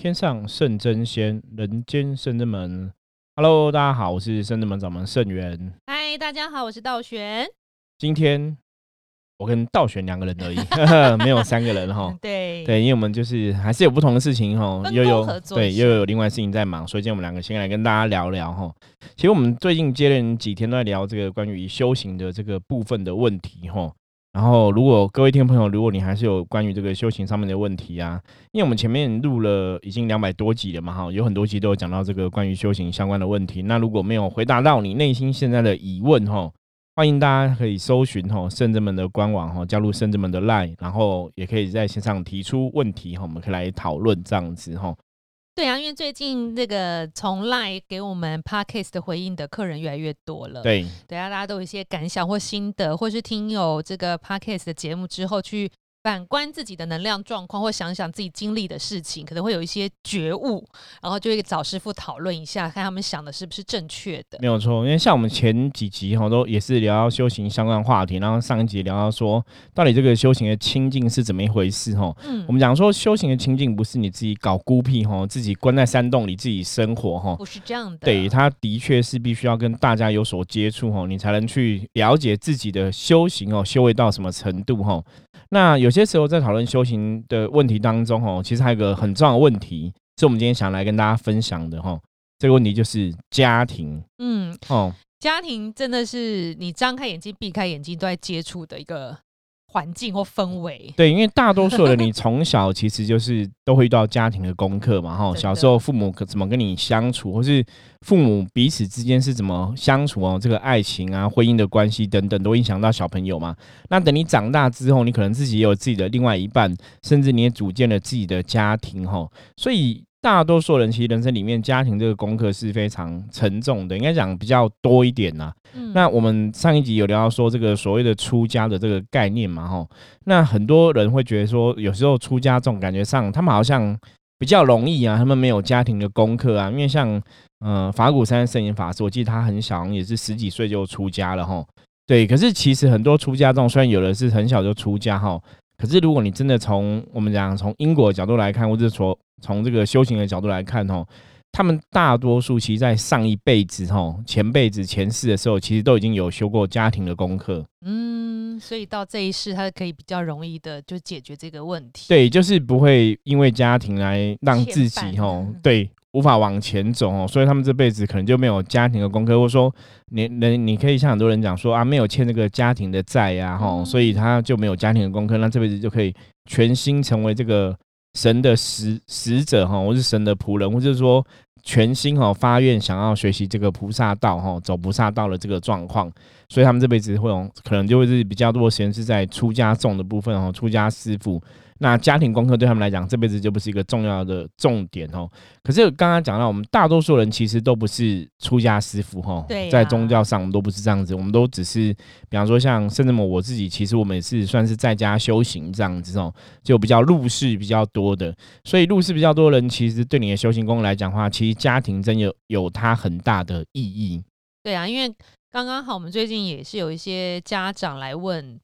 天上圣真仙，人间圣真门。Hello，大家好，我是圣真门掌门圣元。嗨，大家好，我是道玄。今天我跟道玄两个人而已，没有三个人哈。对对，因为我们就是还是有不同的事情哈，又有对又有另外事情在忙，所以今天我们两个先来跟大家聊聊哈。其实我们最近接连几天都在聊这个关于修行的这个部分的问题哈。然后，如果各位听众朋友，如果你还是有关于这个修行上面的问题啊，因为我们前面录了已经两百多集了嘛，哈，有很多集都有讲到这个关于修行相关的问题。那如果没有回答到你内心现在的疑问，哈，欢迎大家可以搜寻哈圣者们的官网哈，加入圣者们的 line，然后也可以在线上提出问题哈，我们可以来讨论这样子哈。对啊，因为最近这个从 Line 给我们 Podcast 的回应的客人越来越多了。对，对啊，大家都有一些感想或心得，或是听有这个 Podcast 的节目之后去。反观自己的能量状况，或想想自己经历的事情，可能会有一些觉悟，然后就会找师傅讨论一下，看他们想的是不是正确的。没有错，因为像我们前几集哈，都也是聊到修行相关话题，然后上一集聊到说，到底这个修行的清净是怎么一回事哈。嗯，我们讲说修行的清净不是你自己搞孤僻哈，自己关在山洞里自己生活哈，不是这样的。对，他的确是必须要跟大家有所接触哈，你才能去了解自己的修行哦，修为到什么程度哈。那有些时候在讨论修行的问题当中，哦，其实还有个很重要的问题，是我们今天想来跟大家分享的，哈。这个问题就是家庭，嗯，哦，家庭真的是你张开眼睛、闭开眼睛都在接触的一个。环境或氛围，对，因为大多数人 你从小其实就是都会遇到家庭的功课嘛，哈，小时候父母可怎么跟你相处，或是父母彼此之间是怎么相处哦，这个爱情啊、婚姻的关系等等，都影响到小朋友嘛。那等你长大之后，你可能自己也有自己的另外一半，甚至你也组建了自己的家庭，哈，所以。大多数人其实人生里面家庭这个功课是非常沉重的，应该讲比较多一点呐。那我们上一集有聊到说这个所谓的出家的这个概念嘛，吼。那很多人会觉得说，有时候出家这种感觉上，他们好像比较容易啊，他们没有家庭的功课啊。因为像嗯法鼓山圣严法师，我记得他很小，也是十几岁就出家了吼。对，可是其实很多出家众，虽然有的是很小就出家哈，可是如果你真的从我们讲从因果角度来看，或者说从这个修行的角度来看，哦，他们大多数其实，在上一辈子，吼，前辈子、前世的时候，其实都已经有修过家庭的功课。嗯，所以到这一世，他可以比较容易的就解决这个问题。对，就是不会因为家庭来让自己，吼，对，无法往前走哦。所以他们这辈子可能就没有家庭的功课，或者说，你、你、你可以像很多人讲说啊，没有欠这个家庭的债呀，吼，所以他就没有家庭的功课，那这辈子就可以全心成为这个。神的使使者哈，或是神的仆人，或者说全心哈发愿想要学习这个菩萨道哈，走菩萨道的这个状况，所以他们这辈子会有可能就会是比较多的时间是在出家众的部分哦，出家师傅。那家庭功课对他们来讲，这辈子就不是一个重要的重点哦。可是刚刚讲到，我们大多数人其实都不是出家师傅哈。对，在宗教上，我们都不是这样子，我们都只是，比方说像甚至么我自己，其实我们也是算是在家修行这样子哦，就比较入世比较多的。所以入世比较多的人，其实对你的修行功来讲的话，其实家庭真有有它很大的意义。对啊，因为。刚刚好，我们最近也是有一些家长来问，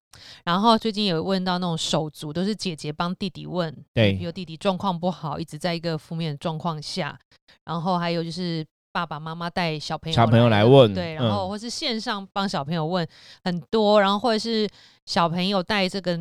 然后最近有问到那种手足，都是姐姐帮弟弟问，对，比如弟弟状况不好，一直在一个负面的状况下，然后还有就是爸爸妈妈带小朋友小朋友来问，对，然后或是线上帮小朋友问很多，然后或者是小朋友带这个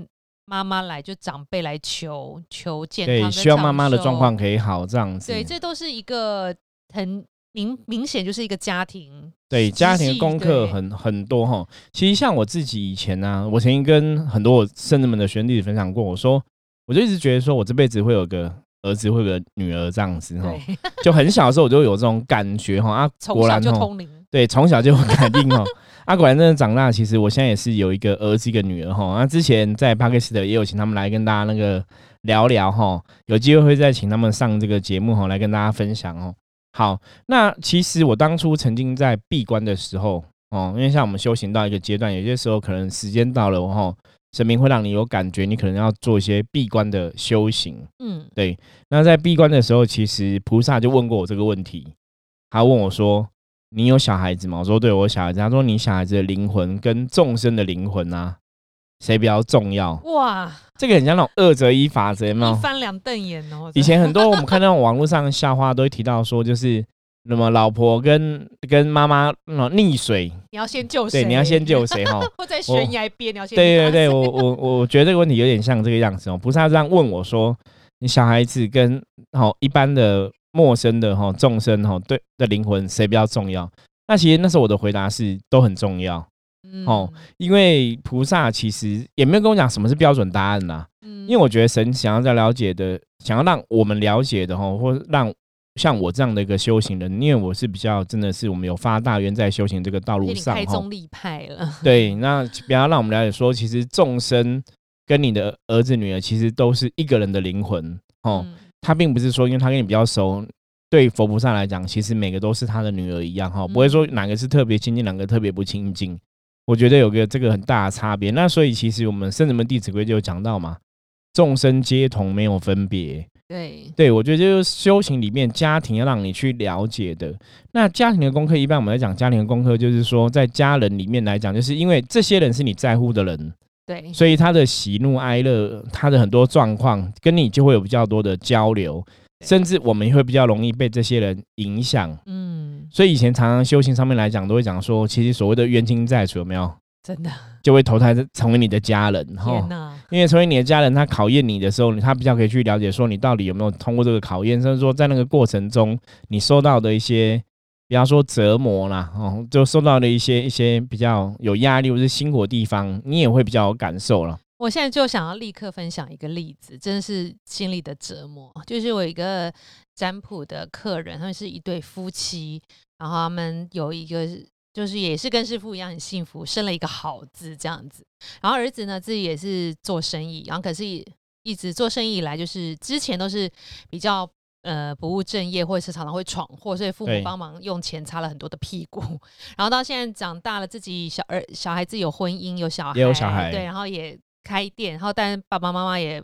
妈妈来，就长辈来求求健康，对，希望妈妈的状况可以好这样子，对，这都是一个很。明明显就是一个家庭，对家庭的功课很很多哈。其实像我自己以前呢，我曾经跟很多我圣人们的学弟分享过，我说我就一直觉得说我这辈子会有个儿子，会有个女儿这样子哈。就很小的时候我就有这种感觉哈啊，果然就通灵，对，从小就肯定哦。啊，果然真的长大，其实我现在也是有一个儿子一个女儿哈。那之前在巴克斯的也有请他们来跟大家那个聊聊哈，有机会会再请他们上这个节目哈，来跟大家分享哦。好，那其实我当初曾经在闭关的时候，哦，因为像我们修行到一个阶段，有些时候可能时间到了，哦，神明会让你有感觉，你可能要做一些闭关的修行。嗯，对。那在闭关的时候，其实菩萨就问过我这个问题，他问我说：“你有小孩子吗？”我说：“对，我有小孩子。”他说：“你小孩子的灵魂跟众生的灵魂啊，谁比较重要？”哇，这个很像那种二择一法则，有没一？翻两瞪眼哦。以前很多我们看到网络上的笑话都会提到说，就是那么老婆跟跟妈妈那种溺水，你要先救谁？对，你要先救谁哈？或在悬崖边，你要先对对对，我我我觉得这个问题有点像这个样子哦，不是他这样问我说，你小孩子跟哦一般的陌生的哈众生哈对的灵魂谁比较重要？那其实那时候我的回答是都很重要，嗯。哦，因为菩萨其实也没有跟我讲什么是标准答案啦，嗯。因为我觉得神想要在了解的，想要让我们了解的哈，或让像我这样的一个修行人，因为我是比较真的是我们有发大愿在修行这个道路上哈，开宗立派了。对，那不要让我们了解说，其实众生跟你的儿子女儿其实都是一个人的灵魂哦，嗯。他并不是说因为他跟你比较熟。对佛菩萨来讲，其实每个都是他的女儿一样哈，不会说嗯哪个是特别亲近，哪个特别不亲近。我觉得有个这个很大的差别。那所以其实我们圣人们弟子规就有讲到嘛，众生皆同，没有分别。对，对我觉得就是修行里面家庭要让你去了解的。那家庭的功课，一般我们来讲家庭的功课，就是说在家人里面来讲，就是因为这些人是你在乎的人，对，所以他的喜怒哀乐，他的很多状况跟你就会有比较多的交流，甚至我们也会比较容易被这些人影响。嗯，所以以前常常修行上面来讲，都会讲说，其实所谓的冤亲债主有没有，真的，就会投胎成为你的家人哈因为成为你的家人，他考验你的时候，他比较可以去了解说你到底有没有通过这个考验，甚至说在那个过程中你受到的一些，比方说折磨啦，哦，就受到的一些一些比较有压力或是辛苦的地方，你也会比较有感受了。我现在就想要立刻分享一个例子，真的是心里的折磨。就是我一个占卜的客人，他们是一对夫妻，然后他们有一个就是也是跟师傅一样很幸福，生了一个好字这样子。然后儿子呢自己也是做生意，然后可是一直做生意以来，就是之前都是比较。呃，不务正业，或者是常常会闯祸，所以父母对帮忙用钱擦了很多的屁股。然后到现在长大了，自己小儿小孩子有婚姻，有小孩，也有小孩对，然后也开店，然后但爸爸妈妈也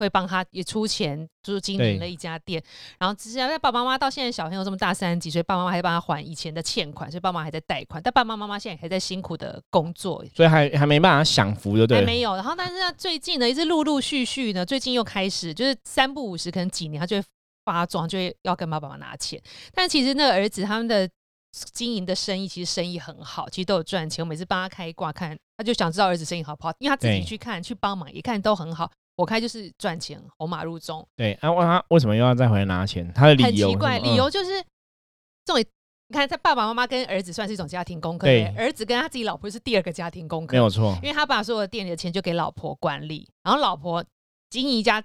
会帮他也出钱，就是经营了一家店。然后只是在爸爸妈妈到现在小朋友这么大三十几岁，爸爸妈妈还帮他还以前的欠款，所以爸妈还在贷款，但爸爸妈妈现在还在辛苦的工作。所以还还没办法享福，对不对。还没有，然后但是呢，最近呢，一直陆陆续续呢，最近又开始，就是三不五十，可能几年他就会发妆，就会要跟爸爸妈妈拿钱。但其实那个儿子他们的经营的生意，其实生意很好，其实都有赚钱。我每次帮他开挂看，他就想知道儿子生意好不好，因为他自己去看去帮忙，一看都很好。我开就是赚钱，红马入中，对，啊，问他为什么又要再回来拿钱？他的理由很奇怪，理由就是这种。你看，他爸爸妈妈跟儿子算是一种家庭功课，儿子跟他自己老婆是第二个家庭功课，没有错因，为他把所有的店里的钱就给老婆管理，然后老婆经营一家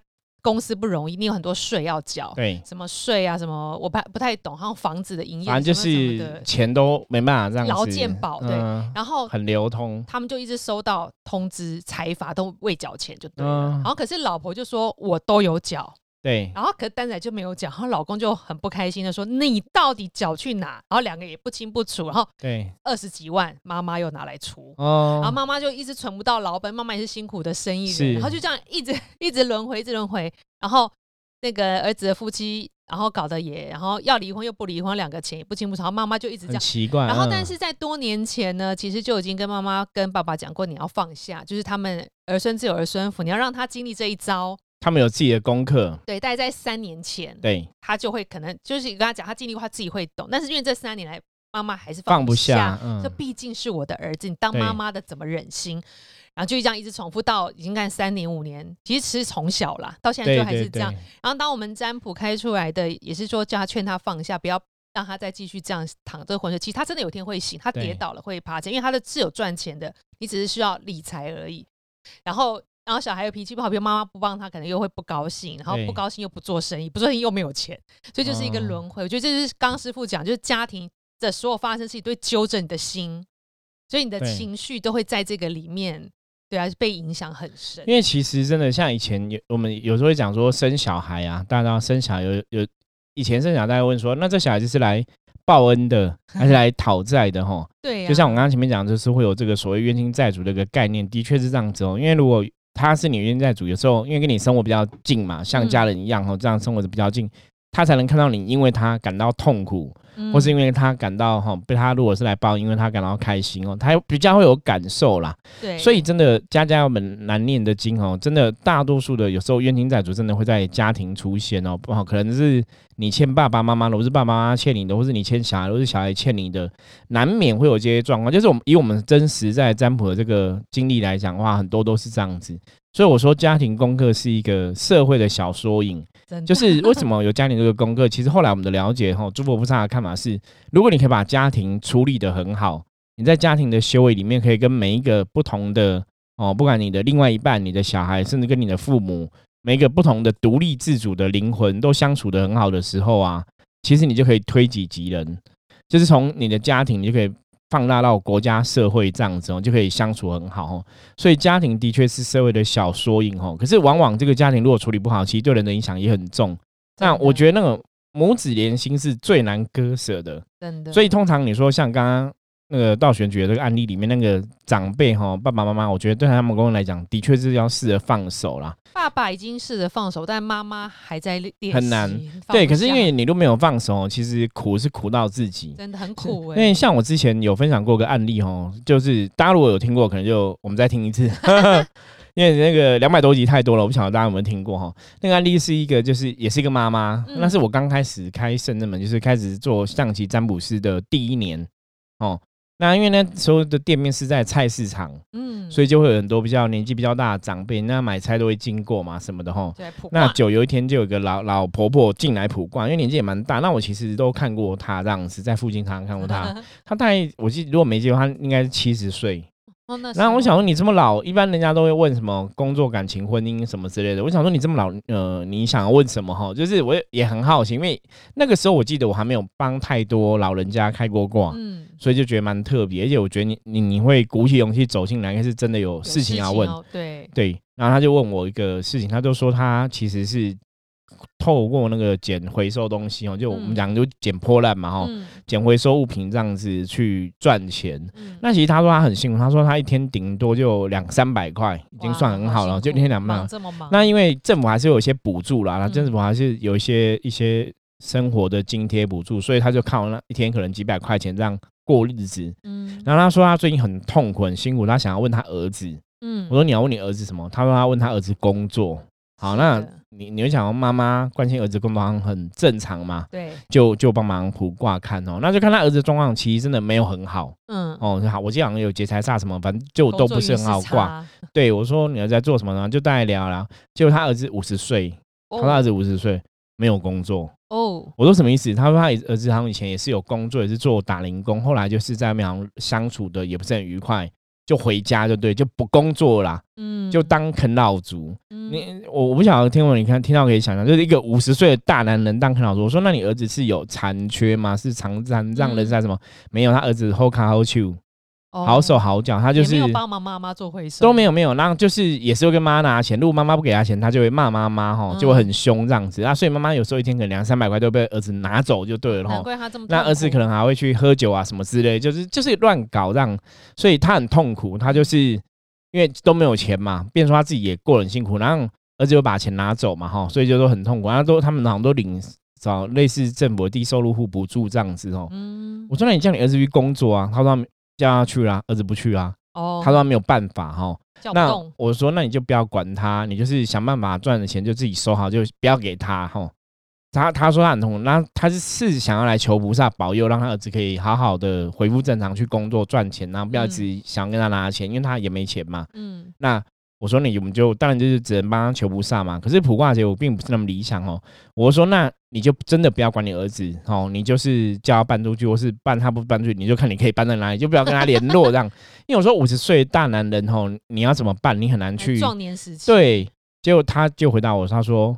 公司不容易，你有很多税要缴，对，什么税啊，什么我不不太懂，好像房子的营业，反正就是，钱都没办法这样子，劳健保对嗯。然后很流通，他们就一直收到通知，财阀都未缴钱就对了。嗯。然后可是老婆就说我都有缴，对，然后可是丹仔就没有缴，然后老公就很不开心的说你到底缴去哪？然后两个也不清不楚，然后对，二十几万妈妈又拿来出。哦，然后妈妈就一直存不到老本，妈妈也是辛苦的生意人，然后就这样一直一直轮回，一直轮回。然后那个儿子的夫妻，然后搞得也，然后要离婚又不离婚，两个钱也不清不楚，然后妈妈就一直这很样。奇怪。然后，嗯但是在多年前呢，其实就已经跟妈妈跟爸爸讲过，你要放下，就是他们儿孙自有儿孙福，你要让他经历这一遭。他们有自己的功课，对，大概在三年前，对，他就会可能就是跟他讲，他经历过，他自己会懂。但是因为这三年来，妈妈还是放不不下，嗯这，毕竟是我的儿子，你当对妈妈的怎么忍心？然后就这样一直重复到已经干三年五年，其实是从小啦，到现在对就还是对这样。对然后当我们占卜开出来的，也是说叫他劝他放下，不要让他再继续这样躺这个浑水。其实他真的有一天会醒，他跌倒了会爬起来，因为他的是有赚钱的，你只是需要理财而已。然后。然后小孩又脾气不好，比如妈妈不帮他，可能又会不高兴，然后不高兴又不做生意，不做生意又没有钱，所以就是一个哦轮回。我觉得这就是刚刚师傅讲，就是家庭的所有发生事情都会纠正你的心，所以你的情绪都会在这个里面，对啊，被影响很深。因为其实真的像以前有我们有时候会讲说生小孩啊，大家生小孩有有以前生小孩大家会问说，那这小孩就是来报恩的 还是来讨债的哈？对啊、就像我刚刚前面讲，就是会有这个所谓冤亲债主的一个概念，的确是这样子哦。因为如果他是你冤亲债主，有时候因为跟你生活比较近嘛，像嗯。家人一样哦，这样生活的比较近，他才能看到你，因为他感到痛苦，或是因为他感到哈被他如果是来报，因为他感到开心哦，他比较会有感受啦。对，所以真的家家有本难念的经哦，真的大多数的有时候冤亲债主真的会在家庭出现哦，不好可能是你欠爸爸妈妈的，或是爸爸妈妈欠你的，或是你欠小孩，或是小孩欠你的，难免会有这些状况。就是我们以我们真实在占卜的这个经历来讲的话，很多都是这样子。所以我说家庭功课是一个社会的小缩影。就是为什么 有家庭这个功课？其实后来我们的了解，哈，诸佛菩萨的看法是：如果你可以把家庭处理得很好，你在家庭的修为里面，可以跟每一个不同的哦，不管你的另外一半、你的小孩，甚至跟你的父母，每一个不同的独立自主的灵魂都相处的很好的时候啊，其实你就可以推己及人，就是从你的家庭，你就可以。放大到国家社会这样子哦，就可以相处很好哦。所以家庭的确是社会的小缩影哦。可是往往这个家庭如果处理不好，其实对人的影响也很重。那我觉得那个母子连心是最难割舍的，真的。所以通常你说像刚刚那个道玄举的这个案例里面，那个长辈哈，爸爸妈妈，我觉得对他们公公来讲，的确是要试着放手啦。爸爸已经试着放手，但妈妈还在练很难。对，可是因为你都没有放手，其实苦是苦到自己，真的很苦。因为像我之前有分享过个案例哦，就是大家如果有听过，可能就我们再听一次。因为那个两百多集太多了，我不晓得大家有没有听过哈。那个案例是一个，就是也是一个妈妈，那是我刚开始开圣人门，就是开始做象棋占卜师的第一年哦。那因为那时候的店面是在菜市场，嗯，所以就会有很多比较年纪比较大的长辈，那买菜都会经过嘛，什么的哈。那久有一天就有个老老婆婆进来普逛，因为年纪也蛮大。那我其实都看过她这样子，在附近常常看过她。她大概我记，如果没记错，她应该是七十岁。然后我想说，你这么老，一般人家都会问什么工作、感情、婚姻什么之类的。我想说，你这么老，呃，你想要问什么哈？就是我也很好奇，因为那个时候我记得我还没有帮太多老人家开过卦，嗯，所以就觉得蛮特别。而且我觉得你你你会鼓起勇气走进来，应该是真的有事情要问，对对。然后他就问我一个事情，他就说他其实是。透过那个捡回收东西哦，就我们讲就捡破烂嘛哈，捡回收物品这样子去赚钱。那其实他说他很辛苦，他说他一天顶多就两三百块，已经算很好了，就一天两百。这么忙？那因为政府还是有一些补助啦，那政府还是有一些一些生活的津贴补助，所以他就靠那一天可能几百块钱这样过日子。嗯，然后他说他最近很痛苦很辛苦，他想要问他儿子。嗯，我说你要问你儿子什么？他说他问他儿子工作。好，那你你会想妈妈关心儿子工作很正常嘛？对，就就帮忙卜卦看哦，那就看他儿子状况，其实真的没有很好。嗯，哦，好，我记得好像有劫财煞什么，反正就都不是很好挂。对，我说你儿子在做什么呢？就大概聊聊，结果他儿子五十岁，他儿子五十岁没有工作。哦，我说什么意思？他说他儿子好像以前也是有工作，也是做打零工，后来就是在外面相处的也不是很愉快。就回家就对，就不工作啦，嗯，就当啃老族。你我我不晓得听我你看听到可以想象，就是一个五十岁的大男人当啃老族。我说那你儿子是有残缺吗？是残残障人是什么？没有，他儿子好卡好手。好手好脚，他就是没有帮忙妈妈做回收，都没有没有，然后就是也是会跟妈妈拿钱，如果妈妈不给他钱，他就会骂妈妈哈，就会很凶这样子。那所以妈妈有时候一天可能两三百块都被儿子拿走就对了哈。难怪他这么那儿子可能还会去喝酒啊什么之类，就是就是乱搞这样，所以他很痛苦。他就是因为都没有钱嘛，变说他自己也过很辛苦，然后儿子又把钱拿走嘛哈，所以就都很痛苦。然后都他们好像都领找类似政府低收入户补助这样子哦。嗯，我说那你叫你儿子去工作啊，他说。叫他去啦，儿子不去啊。哦，他说他没有办法哈。那我说那你就不要管他，你就是想办法赚的钱就自己收好，就不要给他哈。他他说他很痛苦，那他是是想要来求菩萨保佑，让他儿子可以好好的恢复正常去工作赚钱，然后不要一直想跟他拿钱，因为他也没钱嘛。嗯，那。我说你我们就当然就是只能帮他求菩萨嘛。可是卜卦结果并不是那么理想哦。我说那你就真的不要管你儿子哦，你就是叫他搬出去，或是搬他不搬出去，你就看你可以搬到哪里，就不要跟他联络这样。因为我说五十岁大男人哦，你要怎么办？你很难去壮年时期。对，结果他就回答我，他说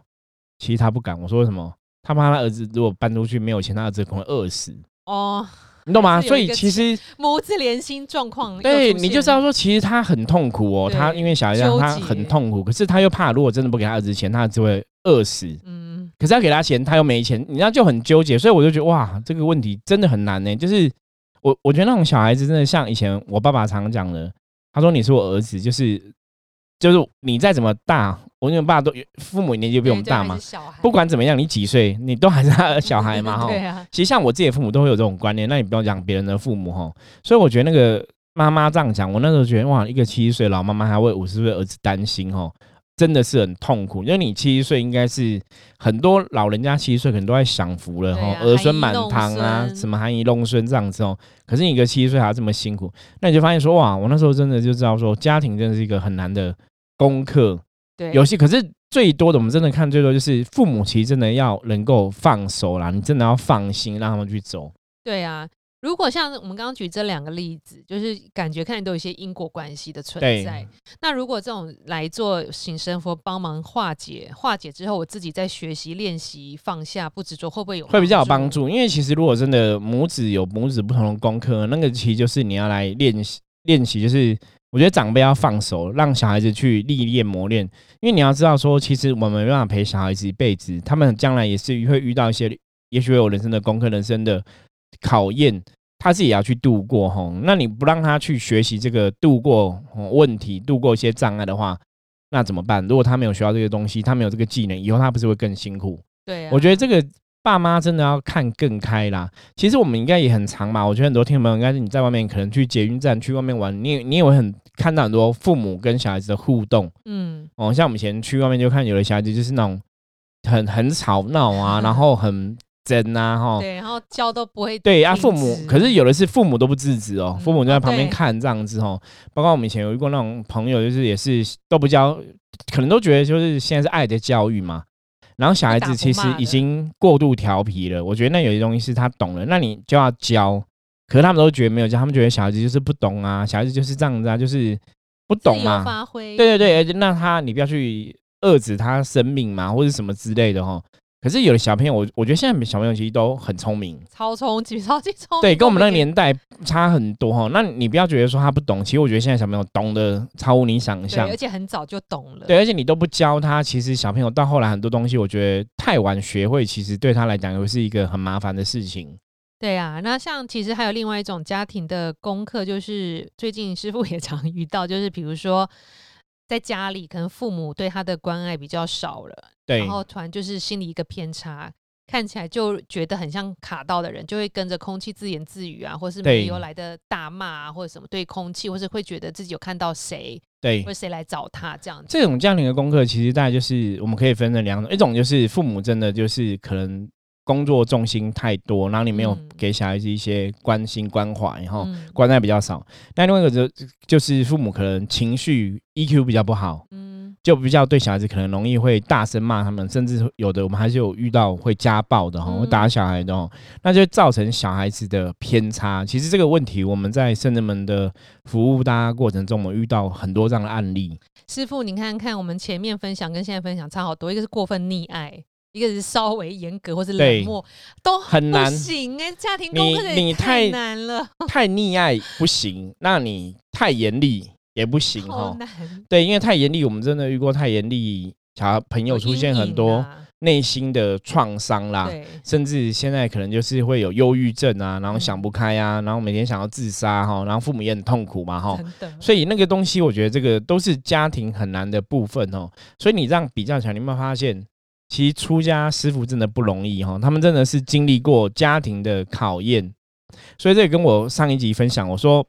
其实他不敢。我说为什么？他怕他儿子如果搬出去没有钱，他儿子可能会饿死。哦。你懂吗？所以其实母子连心状况，对你就知道说，其实他很痛苦哦。他因为小孩让他很痛苦，可是他又怕，如果真的不给他儿子钱，他只会饿死。嗯，可是要给他钱，他又没钱，你知道就很纠结。所以我就觉得哇，这个问题真的很难呢。就是我我觉得那种小孩子真的像以前我爸爸常讲的，他说你是我儿子，就是就是你再怎么大，我你爸都父母年纪比我们大嘛，不管怎么样，你几岁，你都还是他的小孩嘛，哈。对啊。其实像我自己的父母都会有这种观念，那你不要讲别人的父母哈。所以我觉得那个妈妈这样讲，我那时候觉得哇，一个七十岁老妈妈还为五十岁儿子担心哈。真的是很痛苦，因为你七十岁应该是很多老人家七十岁可能都在享福了哈，儿孙满堂啊，什么含饴弄孙这样子哦。可是你一个七十岁还要这么辛苦，那你就发现说哇，我那时候真的就知道说家庭真的是一个很难的功课。对，有些可是最多的我们真的看最多就是父母其实真的要能够放手啦，你真的要放心让他们去走。对啊。如果像我们刚刚举这两个例子，就是感觉看都有一些因果关系的存在。那如果这种来做醒神佛帮忙化解，化解之后，我自己在学习练习放下不执着，会不会有会比较有帮助？因为其实如果真的母子有母子不同的功课，那个其实就是你要来练习练习，就是我觉得长辈要放手，让小孩子去历练磨练。因为你要知道说，其实我们没办法陪小孩子一辈子，他们将来也是会遇到一些，也许会有人生的功课，人生的。考验他自己也要去度过哈，那你不让他去学习这个度过问题、度过一些障碍的话，那怎么办？如果他没有学到这些东西，他没有这个技能，以后他不是会更辛苦？对，我觉得这个爸妈真的要看更开啦。其实我们应该也很长嘛，我觉得很多听众朋友应该是你在外面可能去捷运站去外面玩，你你也会很看到很多父母跟小孩子的互动，嗯，哦，像我们以前去外面就看有的小孩子就是那种很很吵闹啊，然后很。真呐哈，对，然后教都不会对啊，父母可是有的是父母都不制止哦，父母就在旁边看这样子哦。包括我们以前有遇过那种朋友，就是也是都不教，可能都觉得就是现在是爱的教育嘛。然后小孩子其实已经过度调皮了，我觉得那有些东西是他懂了，那你就要教。可是他们都觉得没有教，他们觉得小孩子就是不懂啊，小孩子就是这样子啊，就是不懂嘛。发挥。对对对，那他你不要去遏制他生命嘛，或者什么之类的哈。可是有的小朋友，我我觉得现在小朋友其实都很聪明，超聪明，超级聪明。对，跟我们那个年代差很多哈。那你不要觉得说他不懂，其实我觉得现在小朋友懂得超乎你想象，而且很早就懂了。对，而且你都不教他，其实小朋友到后来很多东西，我觉得太晚学会，其实对他来讲又是一个很麻烦的事情。对啊，那像其实还有另外一种家庭的功课，就是最近师傅也常遇到，就是比如说。在家里，可能父母对他的关爱比较少了，对，然后突然就是心里一个偏差，看起来就觉得很像卡到的人，就会跟着空气自言自语啊，或是没有来的大骂啊，或者什么对空气，或是会觉得自己有看到谁，对，或谁来找他这样子。这种家庭的功课，其实大概就是我们可以分成两种，一种就是父母真的就是可能。工作重心太多，然后你没有给小孩子一些关心关怀，然后关爱比较少。那另外一个就就是父母可能情绪 EQ 比较不好，嗯，就比较对小孩子可能容易会大声骂他们，甚至有的我们还是有遇到会家暴的哈，会打小孩的，那就造成小孩子的偏差。其实这个问题我们在圣人们的服务大家过程中，我们遇到很多这样的案例。师傅，你看看我们前面分享跟现在分享差好多，一个是过分溺爱。一个是稍微严格或是冷漠，都很难行哎，家庭功课你太难了，太溺爱不行，那你太严厉也不行哈。对，因为太严厉，我们真的遇过太严厉，小朋友出现很多内心的创伤啦，甚至现在可能就是会有忧郁症啊，然后想不开啊，然后每天想要自杀哈，然后父母也很痛苦嘛哈。所以那个东西，我觉得这个都是家庭很难的部分哦。所以你这样比较起来，你有没有发现？其实出家师傅真的不容易哈，他们真的是经历过家庭的考验，所以这也跟我上一集分享，我说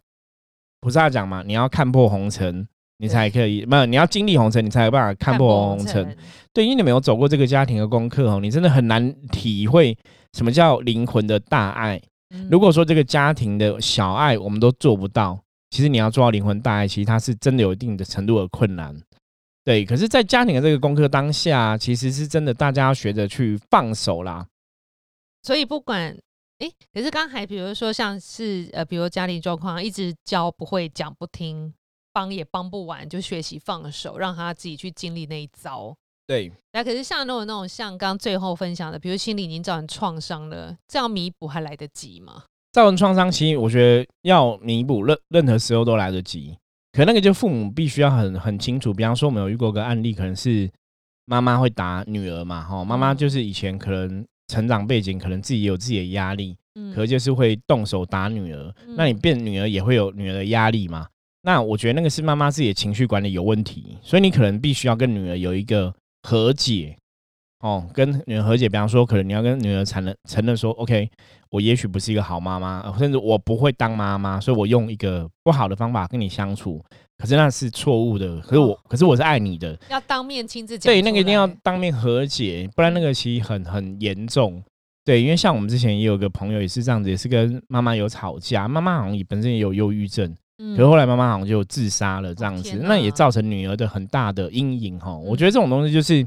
菩萨讲嘛，你要看破红尘，你才可以，没有你要经历红尘，你才有办法看破红尘。对，因为你没有走过这个家庭的功课哦，你真的很难体会什么叫灵魂的大爱。如果说这个家庭的小爱我们都做不到，其实你要做到灵魂大爱，其实它是真的有一定的程度的困难。对，可是，在家庭的这个功课当下，其实是真的，大家要学着去放手啦。所以，不管哎，可是刚才比如说，像是呃，比如家庭状况，一直教不会，讲不听，帮也帮不完，就学习放手，让他自己去经历那一遭。对，那可是像那种那种，像刚最后分享的，比如心里已经造成创伤了，这样弥补还来得及吗？造成创伤，其实我觉得要弥补，任任何时候都来得及。可那个就父母必须要很很清楚，比方说我们有遇过个案例，可能是妈妈会打女儿嘛，哈，妈妈就是以前可能成长背景，可能自己有自己的压力，嗯，可就是会动手打女儿，那你变女儿也会有女儿的压力嘛，那我觉得那个是妈妈自己的情绪管理有问题，所以你可能必须要跟女儿有一个和解。哦，跟女儿和解，比方说，可能你要跟女儿承认承认说，OK，我也许不是一个好妈妈，甚至我不会当妈妈，所以我用一个不好的方法跟你相处，可是那是错误的，可是我，可是我是爱你的，要当面亲自讲，对，那个一定要当面和解，不然那个其实很很严重，对，因为像我们之前也有个朋友也是这样子，也是跟妈妈有吵架，妈妈好像也本身也有忧郁症，可是后来妈妈好像就自杀了这样子，那也造成女儿的很大的阴影哈，我觉得这种东西就是。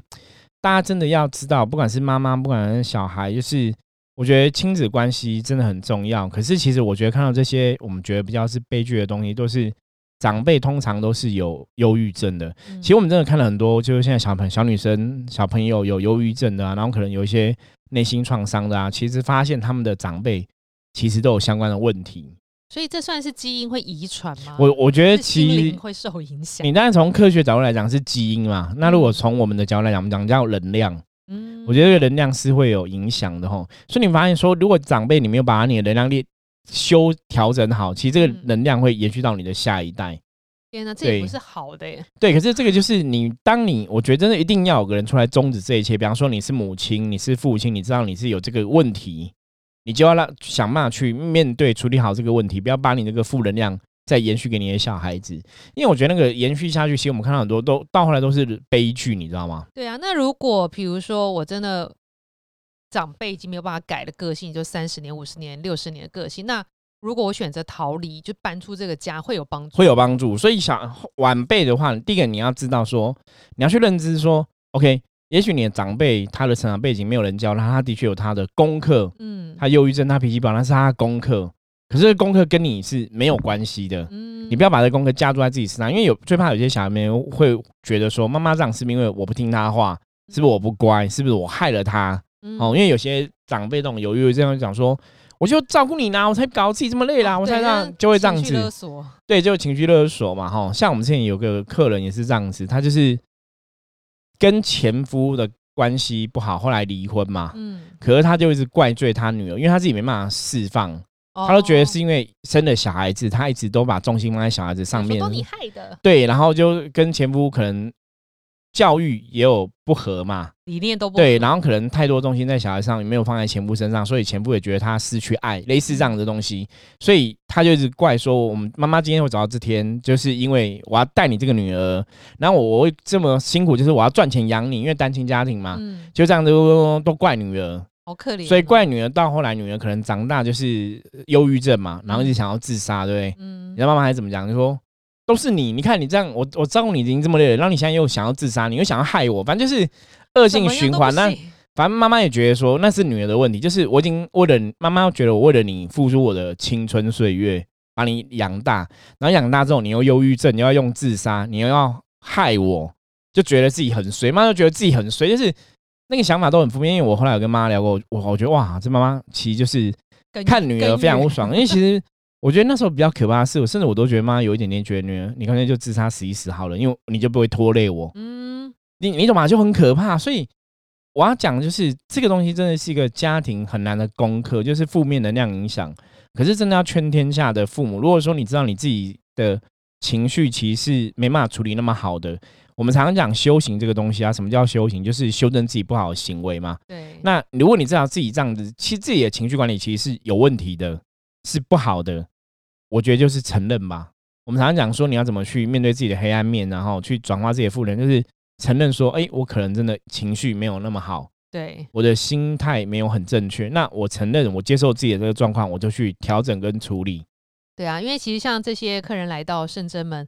大家真的要知道，不管是妈妈，不管是小孩，就是我觉得亲子关系真的很重要。可是其实我觉得看到这些，我们觉得比较是悲剧的东西，都是长辈通常都是有忧郁症的。其实我们真的看了很多，就是现在小朋小女生、小朋友有忧郁症的啊，然后可能有一些内心创伤的啊，其实发现他们的长辈其实都有相关的问题。所以这算是基因会遗传吗？我我觉得其实会受影响。你当然从科学角度来讲是基因嘛，那如果从我们的角度来讲，我们讲叫能量。嗯，我觉得这个能量是会有影响的吼。所以你发现说，如果长辈你没有把你的能量力修调整好，其实这个能量会延续到你的下一代。天哪，这也不是好的耶。对，可是这个就是你，当你我觉得真的一定要有个人出来终止这一切。比方说你是母亲，你是父亲，你知道你是有这个问题。你就要让想办法去面对处理好这个问题，不要把你那个负能量再延续给你的小孩子，因为我觉得那个延续下去，其实我们看到很多都到后来都是悲剧，你知道吗？对啊，那如果比如说我真的长辈已经没有办法改的个性，就三十年、五十年、六十年的个性，那如果我选择逃离，就搬出这个家，会有帮助？会有帮助。所以想晚辈的话，第一个你要知道说，你要去认知说，OK。也许你的长辈他的成长背景没有人教他，他的确有他的功课，嗯，他忧郁症，他脾气暴，那是他的功课。可是功课跟你是没有关系的，嗯，你不要把这功课加注在自己身上，因为有最怕有些小孩们会觉得说，妈妈这样是因为我不听他话，是不是我不乖，是不是我害了他？哦，因为有些长辈这种犹豫这样讲说，我就照顾你呢，我才搞自己这么累啦，我才这样就会这样子，对，就情绪勒索嘛，哈，像我们之前有个客人也是这样子，他就是。跟前夫的关系不好，后来离婚嘛。嗯，可是他就一直怪罪他女儿，因为他自己没办法释放，他都觉得是因为生了小孩子，他一直都把重心放在小孩子上面。都你害的。对，然后就跟前夫可能。教育也有不合嘛，理念都不对，然后可能太多重心在小孩上，没有放在前夫身上，所以前夫也觉得他失去爱，类似这样的东西，所以他就一直怪说，我们妈妈今天会找到这天，就是因为我要带你这个女儿，然后我会这么辛苦，就是我要赚钱养你，因为单亲家庭嘛，就这样都都怪女儿，好可怜，所以怪女儿到后来，女儿可能长大就是忧郁症嘛，然后就想要自杀，对不对？嗯，你知道妈妈还怎么讲？就说。都是你，你看你这样，我我照顾你已经这么累了，然后你现在又想要自杀，你又想要害我，反正就是恶性循环。那反正妈妈也觉得说那是女儿的问题，就是我已经为了妈妈觉得我为了你付出我的青春岁月，把你养大，然后养大之后你又忧郁症，你要用自杀，你又要害我，就觉得自己很衰，妈就觉得自己很衰，就是那个想法都很负面。因为我后来有跟妈妈聊过，我我觉得哇，这妈妈其实就是看女儿非常不爽，因为其实。我觉得那时候比较可怕的是，我甚至我都觉得妈有一点点觉得女儿，你干脆就自杀死一死好了，因为你就不会拖累我。嗯，你你懂吗？就很可怕。所以我要讲的就是这个东西真的是一个家庭很难的功课，就是负面能量影响。可是真的要劝天下的父母，如果说你知道你自己的情绪其实是没办法处理那么好的，我们常常讲修行这个东西啊，什么叫修行？就是修正自己不好的行为嘛。对。那如果你知道自己这样子，其实自己的情绪管理其实是有问题的，是不好的。我觉得就是承认吧。我们常常讲说，你要怎么去面对自己的黑暗面，然后去转化自己的负能就是承认说，哎，我可能真的情绪没有那么好，对，我的心态没有很正确。那我承认，我接受自己的这个状况，我就去调整跟处理。对啊，因为其实像这些客人来到圣真门，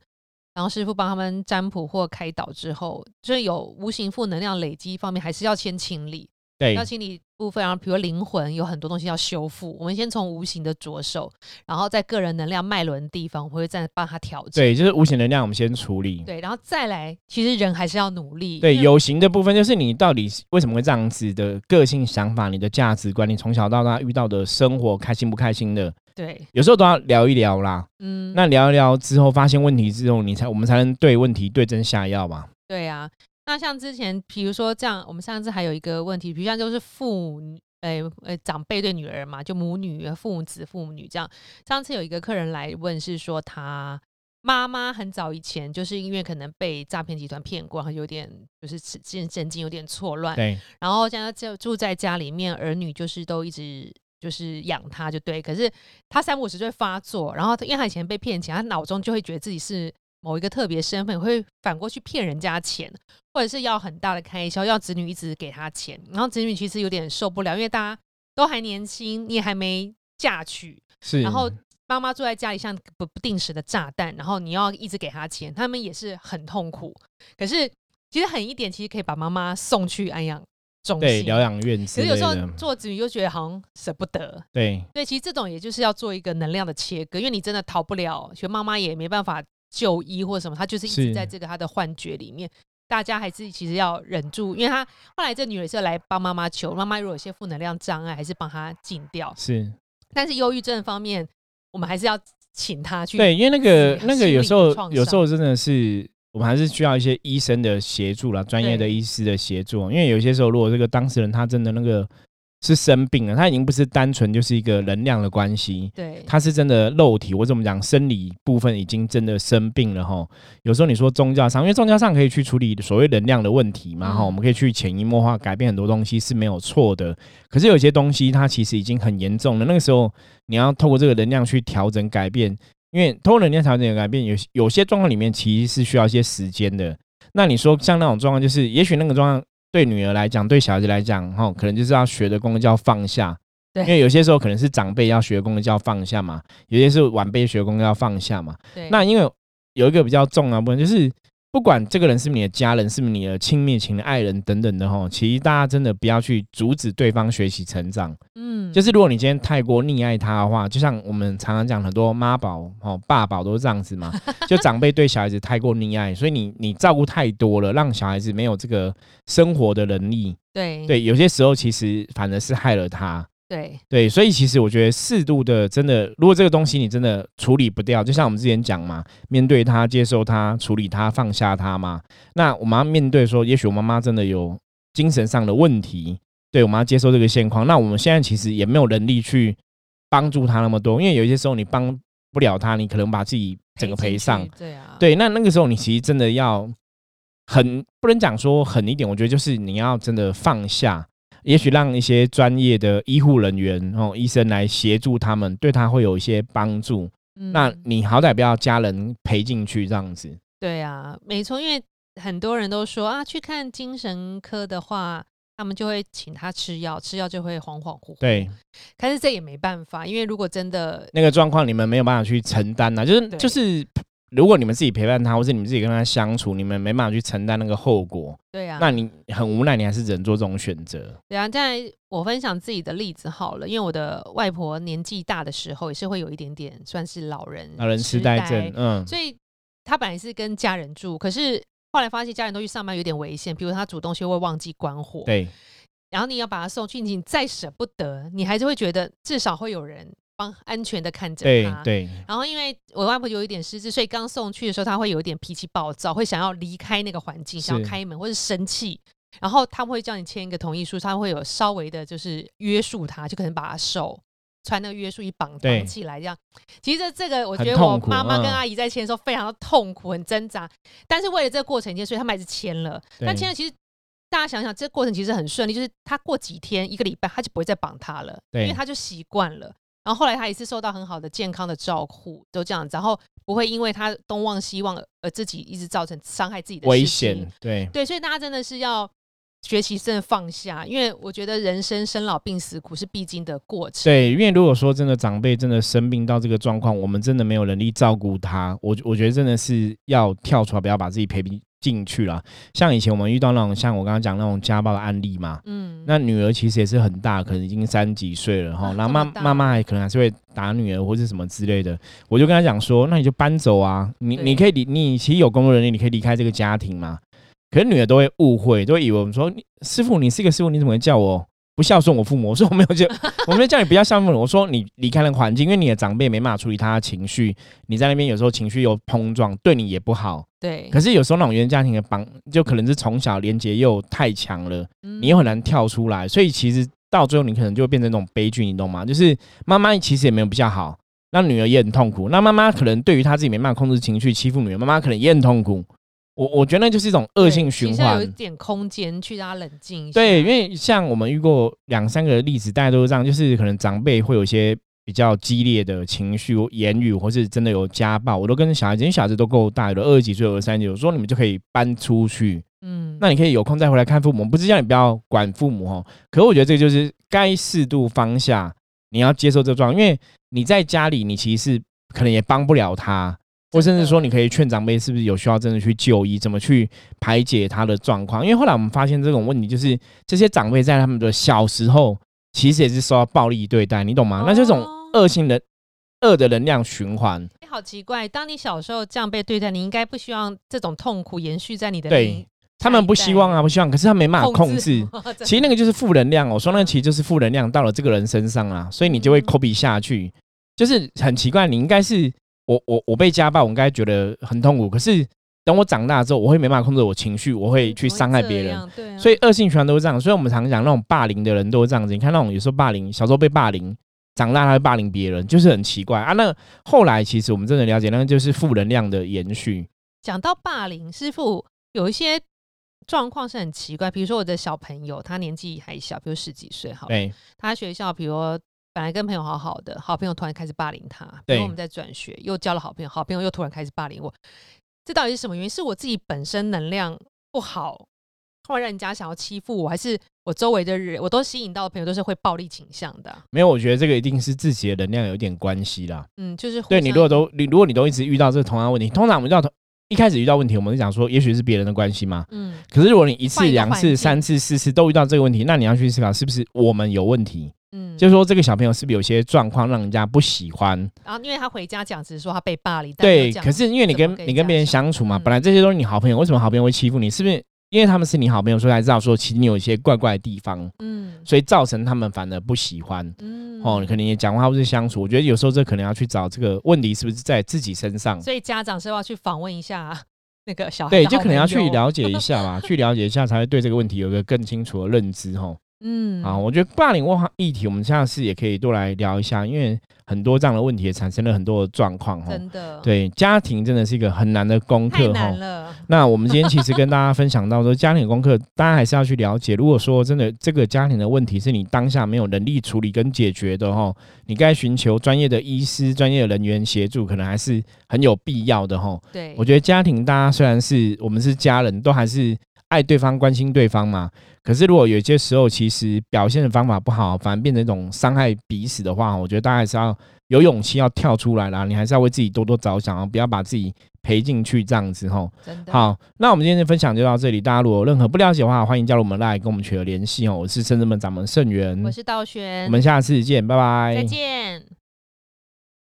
然后师傅帮他们占卜或开导之后，就是有无形负能量累积方面，还是要先清理。对，要清理部分，然后比如灵魂有很多东西要修复，我们先从无形的着手，然后在个人能量脉轮地方，我会再帮他调整。对，就是无形能量，我们先处理。对，然后再来，其实人还是要努力。对，有形的部分就是你到底为什么会这样子的个性、想法、你的价值观，你从小到大遇到的生活开心不开心的，对，有时候都要聊一聊啦。嗯，那聊一聊之后，发现问题之后，你才我们才能对问题对症下药嘛。对啊。那像之前，比如说这样，我们上次还有一个问题，比如像就是父，诶诶，长辈对女儿嘛，就母女、父母子、父母女这样。上次有一个客人来问，是说他妈妈很早以前就是因为可能被诈骗集团骗过，然后有点就是精神经有点错乱，对，然后现在就住在家里面，儿女就是都一直就是养他，就对。可是他三五十岁发作，然后因为他以前被骗钱，他脑中就会觉得自己是某一个特别身份，会反过去骗人家钱，或者是要很大的开销，要子女一直给他钱，然后子女其实有点受不了，因为大家都还年轻，你也还没嫁娶，是，然后。妈妈住在家里像不不定时的炸弹，然后你要一直给他钱，他们也是很痛苦。可是其实狠一点，其实可以把妈妈送去安养中心、疗养院。可是有时候做子女又觉得好像舍不得。对对，其实这种也就是要做一个能量的切割，因为你真的逃不了，其实妈妈也没办法就医或者什么，他就是一直在这个他的幻觉里面。大家还是其实要忍住，因为他后来这女儿是来帮妈妈求，妈妈如果有些负能量障碍，还是帮她禁掉。是，但是忧郁症方面。我们还是要请他去对，因为那个那个有时候有时候真的是我们还是需要一些医生的协助啦，专业的医师的协助。因为有些时候，如果这个当事人他真的那个。是生病了，他已经不是单纯就是一个能量的关系，对，他是真的肉体，我怎么讲，生理部分已经真的生病了哈。有时候你说宗教上，因为宗教上可以去处理所谓能量的问题嘛哈，我们可以去潜移默化改变很多东西是没有错的。可是有些东西它其实已经很严重了，那个时候你要透过这个能量去调整改变，因为透过能量调整改变，有有些状况里面其实是需要一些时间的。那你说像那种状况，就是也许那个状况。对女儿来讲，对小孩子来讲，哈，可能就是要学的功课叫放下。对，因为有些时候可能是长辈要学功课叫放下嘛，有些是晚辈学功课要放下嘛。对，那因为有一个比较重要部分就是。不管这个人是你的家人，是不是你的亲密情的爱人等等的哈，其实大家真的不要去阻止对方学习成长。嗯，就是如果你今天太过溺爱他的话，就像我们常常讲很多妈宝哦、爸宝都是这样子嘛，就长辈对小孩子太过溺爱，所以你你照顾太多了，让小孩子没有这个生活的能力。对对，有些时候其实反而是害了他。对对，所以其实我觉得适度的，真的，如果这个东西你真的处理不掉，就像我们之前讲嘛，面对他、接受他、处理他、放下他嘛。那我们要面对说，也许我妈妈真的有精神上的问题，对，我们要接受这个现况。那我们现在其实也没有能力去帮助她那么多，因为有些时候你帮不了她，你可能把自己整个赔上。对啊，对，那那个时候你其实真的要很不能讲说狠一点，我觉得就是你要真的放下。也许让一些专业的医护人员哦，医生来协助他们，对他会有一些帮助。那你好歹不要家人陪进去这样子。对啊，没错，因为很多人都说啊，去看精神科的话，他们就会请他吃药，吃药就会恍恍惚惚。对，但是这也没办法，因为如果真的那个状况，你们没有办法去承担呐，就是就是。如果你们自己陪伴他，或是你们自己跟他相处，你们没办法去承担那个后果，对呀，那你很无奈，你还是只能做这种选择。对啊，在我分享自己的例子好了，因为我的外婆年纪大的时候，也是会有一点点算是老人老人痴呆症，嗯，所以她本来是跟家人住，可是后来发现家人都去上班有点危险，比如她煮东西会忘记关火，对，然后你要把他送去，你再舍不得，你还是会觉得至少会有人。帮安全的看着他，对。然后因为我外婆有一点失智，所以刚送去的时候，他会有一点脾气暴躁，会想要离开那个环境，想要开门或者生气。然后他们会叫你签一个同意书，他会有稍微的就是约束他，就可能把他手穿那个约束衣绑绑起来这样。其实这个我觉得我妈妈跟阿姨在签的时候非常的痛苦，很挣扎。但是为了这个过程，所以他们还是签了。但签了其实大家想想，这个过程其实很顺利，就是他过几天一个礼拜他就不会再绑他了，因为他就习惯了。然后后来他也是受到很好的健康的照顾，都这样，然后不会因为他东望西望而自己一直造成伤害自己的危险。对对，所以大家真的是要学习真的放下，因为我觉得人生生老病死苦是必经的过程。对，因为如果说真的长辈真的生病到这个状况，我们真的没有能力照顾他，我我觉得真的是要跳出来，不要把自己陪病。进去了，像以前我们遇到那种像我刚刚讲那种家暴的案例嘛，嗯，那女儿其实也是很大，可能已经三几岁了哈，然后妈妈妈还可能还是会打女儿或者什么之类的，我就跟他讲说，那你就搬走啊，你你可以离，你其实有工作能力，你可以离开这个家庭嘛，可是女儿都会误会，都会以为我们说师傅，你是一个师傅，你怎么会叫我？不孝顺我父母，我说我没有叫，我没有叫你不要孝顺我。说你离开了环境，因为你的长辈没办法处理他的情绪，你在那边有时候情绪又碰撞，对你也不好。对。可是有时候那种原生家庭的绑，就可能是从小连接又太强了，你又很难跳出来。所以其实到最后，你可能就会变成那种悲剧，你懂吗？就是妈妈其实也没有比较好，那女儿也很痛苦。那妈妈可能对于她自己没办法控制情绪，欺负女儿，妈妈可能也很痛苦。我我觉得那就是一种恶性循环，有一点空间去让他冷静。对，因为像我们遇过两三个例子，大家都是这样，就是可能长辈会有一些比较激烈的情绪言语，或是真的有家暴，我都跟小孩子，因为小孩子都够大，有的二十几岁，有的三十几岁，我说你们就可以搬出去。嗯，那你可以有空再回来看父母，不是叫你不要管父母哦。可是我觉得这个就是该适度放下，你要接受这状况，因为你在家里，你其实可能也帮不了他，或甚至说你可以劝长辈是不是有需要真的去就医，怎么去排解他的状况。因为后来我们发现这种问题，就是这些长辈在他们的小时候其实也是受到暴力对待，你懂吗？那这种恶性的恶的能量循环。好奇怪，当你小时候这样被对待，你应该不希望这种痛苦延续在你的对。他们不希望啊，不希望，可是他没办法控制。其实那个就是负能量，我说那个其实就是负能量到了这个人身上啊，所以你就会 copy 下去，就是很奇怪。你应该是我我我被家暴，我应该觉得很痛苦。可是等我长大之后，我会没办法控制我情绪，我会去伤害别人。对所以恶性循环都是这样。所以我们常讲那种霸凌的人都是这样子。你看那种有时候霸凌，小时候被霸凌，长大他会霸凌别人，就是很奇怪啊。那后来其实我们真的了解，那个就是负能量的延续。讲到霸凌，师傅有一些。状况是很奇怪，比如说我的小朋友，他年纪还小，比如十几岁，好，他学校，比如本来跟朋友好好的，好朋友突然开始霸凌他，比如我们在转学，又交了好朋友，好朋友又突然开始霸凌我，这到底是什么原因？是我自己本身能量不好，突然让人家想要欺负我，还是我周围的人，我都吸引到的朋友都是会暴力倾向的？没有，我觉得这个一定是自己的能量有点关系啦。嗯，就是对你如果都你如果你都一直遇到这同样问题，通常我们遇到同。一开始遇到问题，我们是讲说，也许是别人的关系嘛。嗯。可是如果你一次、两次、三次、四次都遇到这个问题，那你要去思考，是不是我们有问题？嗯。就是说，这个小朋友是不是有些状况让人家不喜欢？然后，因为他回家讲，只是说他被霸凌。对。可是，因为你跟你跟别人相处嘛，本来这些都是你好朋友，为什么好朋友会欺负你？是不是？因为他们是你好朋友，所以才知道说，其实你有一些怪怪的地方，嗯，所以造成他们反而不喜欢，嗯，哦，你可能也讲话或是相处，我觉得有时候这可能要去找这个问题是不是在自己身上。所以家长是要去访问一下 那个小孩，对，就可能要去了解一下吧，去了解一下才会对这个问题有一个更清楚的认知，哈。嗯，啊，我觉得霸凌问议题，我们下次也可以多来聊一下，因为很多这样的问题也产生了很多的状况，哈。真的，对，家庭真的是一个很难的功课，哈。那我们今天其实跟大家分享到说，家庭功课，大家还是要去了解。如果说真的这个家庭的问题是你当下没有能力处理跟解决的，哈，你该寻求专业的医师、专业的人员协助，可能还是很有必要的，哈。对，我觉得家庭大家虽然是我们是家人，都还是。爱对方、关心对方嘛？可是如果有些时候，其实表现的方法不好，反而变成一种伤害彼此的话，我觉得大家还是要有勇气要跳出来啦。你还是要为自己多多着想，不要把自己赔进去这样子吼。好，那我们今天的分享就到这里。大家如果有任何不了解的话，欢迎加入我们来跟我们取得联系哦。我是圣人门掌门盛元，我是道玄，我们下次见，拜拜，再见。